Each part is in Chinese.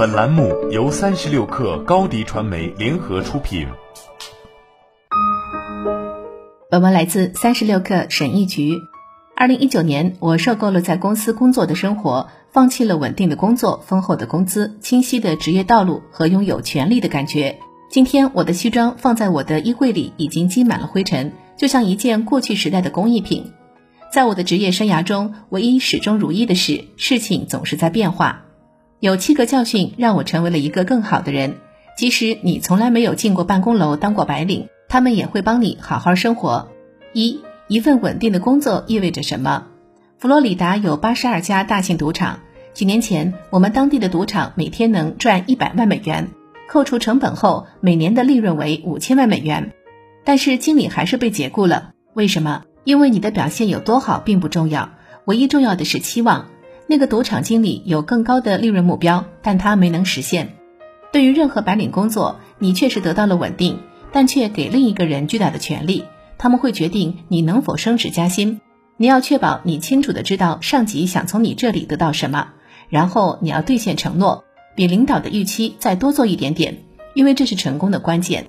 本栏目由三十六氪高低传媒联合出品。本文来自三十六氪审议局。二零一九年，我受够了在公司工作的生活，放弃了稳定的工作、丰厚的工资、清晰的职业道路和拥有权利的感觉。今天，我的西装放在我的衣柜里，已经积满了灰尘，就像一件过去时代的工艺品。在我的职业生涯中，唯一始终如一的是，事情总是在变化。有七个教训让我成为了一个更好的人。即使你从来没有进过办公楼当过白领，他们也会帮你好好生活。一，一份稳定的工作意味着什么？佛罗里达有八十二家大型赌场。几年前，我们当地的赌场每天能赚一百万美元，扣除成本后，每年的利润为五千万美元。但是经理还是被解雇了。为什么？因为你的表现有多好并不重要，唯一重要的是期望。那个赌场经理有更高的利润目标，但他没能实现。对于任何白领工作，你确实得到了稳定，但却给另一个人巨大的权利。他们会决定你能否升职加薪。你要确保你清楚的知道上级想从你这里得到什么，然后你要兑现承诺，比领导的预期再多做一点点，因为这是成功的关键。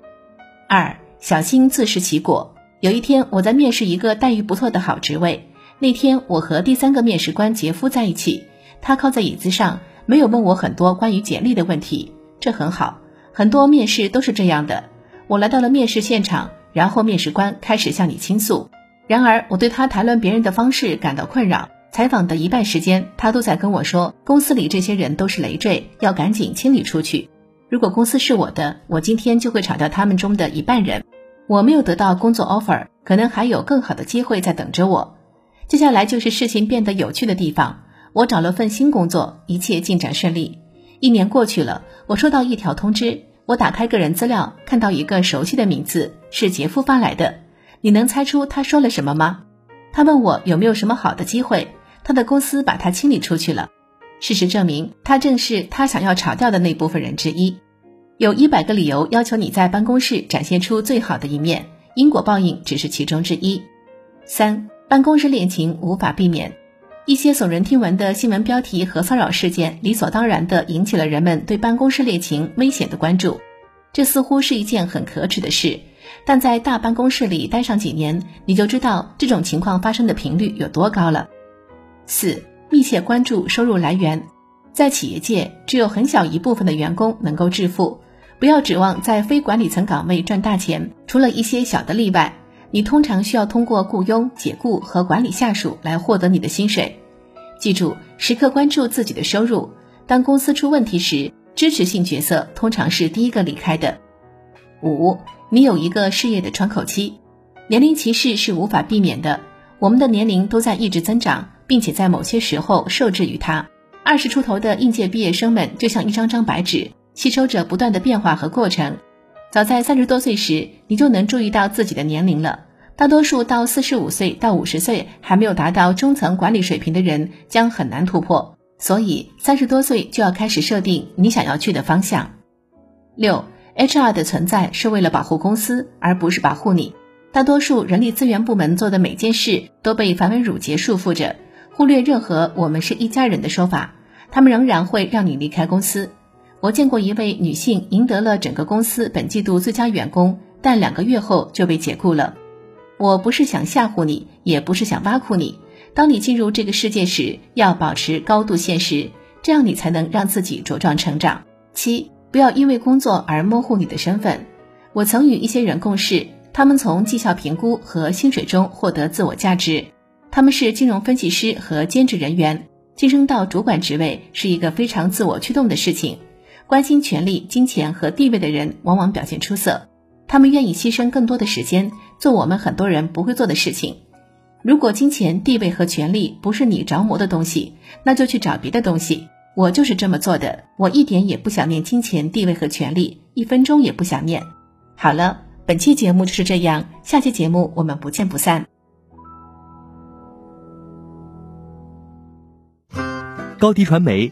二，小心自食其果。有一天，我在面试一个待遇不错的好职位。那天我和第三个面试官杰夫在一起，他靠在椅子上，没有问我很多关于简历的问题，这很好。很多面试都是这样的。我来到了面试现场，然后面试官开始向你倾诉。然而我对他谈论别人的方式感到困扰。采访的一半时间，他都在跟我说，公司里这些人都是累赘，要赶紧清理出去。如果公司是我的，我今天就会炒掉他们中的一半人。我没有得到工作 offer，可能还有更好的机会在等着我。接下来就是事情变得有趣的地方。我找了份新工作，一切进展顺利。一年过去了，我收到一条通知。我打开个人资料，看到一个熟悉的名字，是杰夫发来的。你能猜出他说了什么吗？他问我有没有什么好的机会。他的公司把他清理出去了。事实证明，他正是他想要炒掉的那部分人之一。有一百个理由要求你在办公室展现出最好的一面，因果报应只是其中之一。三。办公室恋情无法避免，一些耸人听闻的新闻标题和骚扰事件，理所当然地引起了人们对办公室恋情危险的关注。这似乎是一件很可耻的事，但在大办公室里待上几年，你就知道这种情况发生的频率有多高了。四、密切关注收入来源，在企业界，只有很小一部分的员工能够致富，不要指望在非管理层岗位赚大钱，除了一些小的例外。你通常需要通过雇佣、解雇和管理下属来获得你的薪水。记住，时刻关注自己的收入。当公司出问题时，支持性角色通常是第一个离开的。五，你有一个事业的窗口期。年龄歧视是无法避免的。我们的年龄都在一直增长，并且在某些时候受制于它。二十出头的应届毕业生们就像一张张白纸，吸收着不断的变化和过程。早在三十多岁时，你就能注意到自己的年龄了。大多数到四十五岁到五十岁还没有达到中层管理水平的人，将很难突破。所以，三十多岁就要开始设定你想要去的方向。六，HR 的存在是为了保护公司，而不是保护你。大多数人力资源部门做的每件事都被繁文缛节束缚着，忽略任何“我们是一家人”的说法，他们仍然会让你离开公司。我见过一位女性赢得了整个公司本季度最佳员工，但两个月后就被解雇了。我不是想吓唬你，也不是想挖苦你。当你进入这个世界时，要保持高度现实，这样你才能让自己茁壮成长。七，不要因为工作而模糊你的身份。我曾与一些人共事，他们从绩效评估和薪水中获得自我价值。他们是金融分析师和兼职人员，晋升到主管职位是一个非常自我驱动的事情。关心权力、金钱和地位的人往往表现出色，他们愿意牺牲更多的时间做我们很多人不会做的事情。如果金钱、地位和权力不是你着魔的东西，那就去找别的东西。我就是这么做的，我一点也不想念金钱、地位和权力，一分钟也不想念。好了，本期节目就是这样，下期节目我们不见不散。高迪传媒。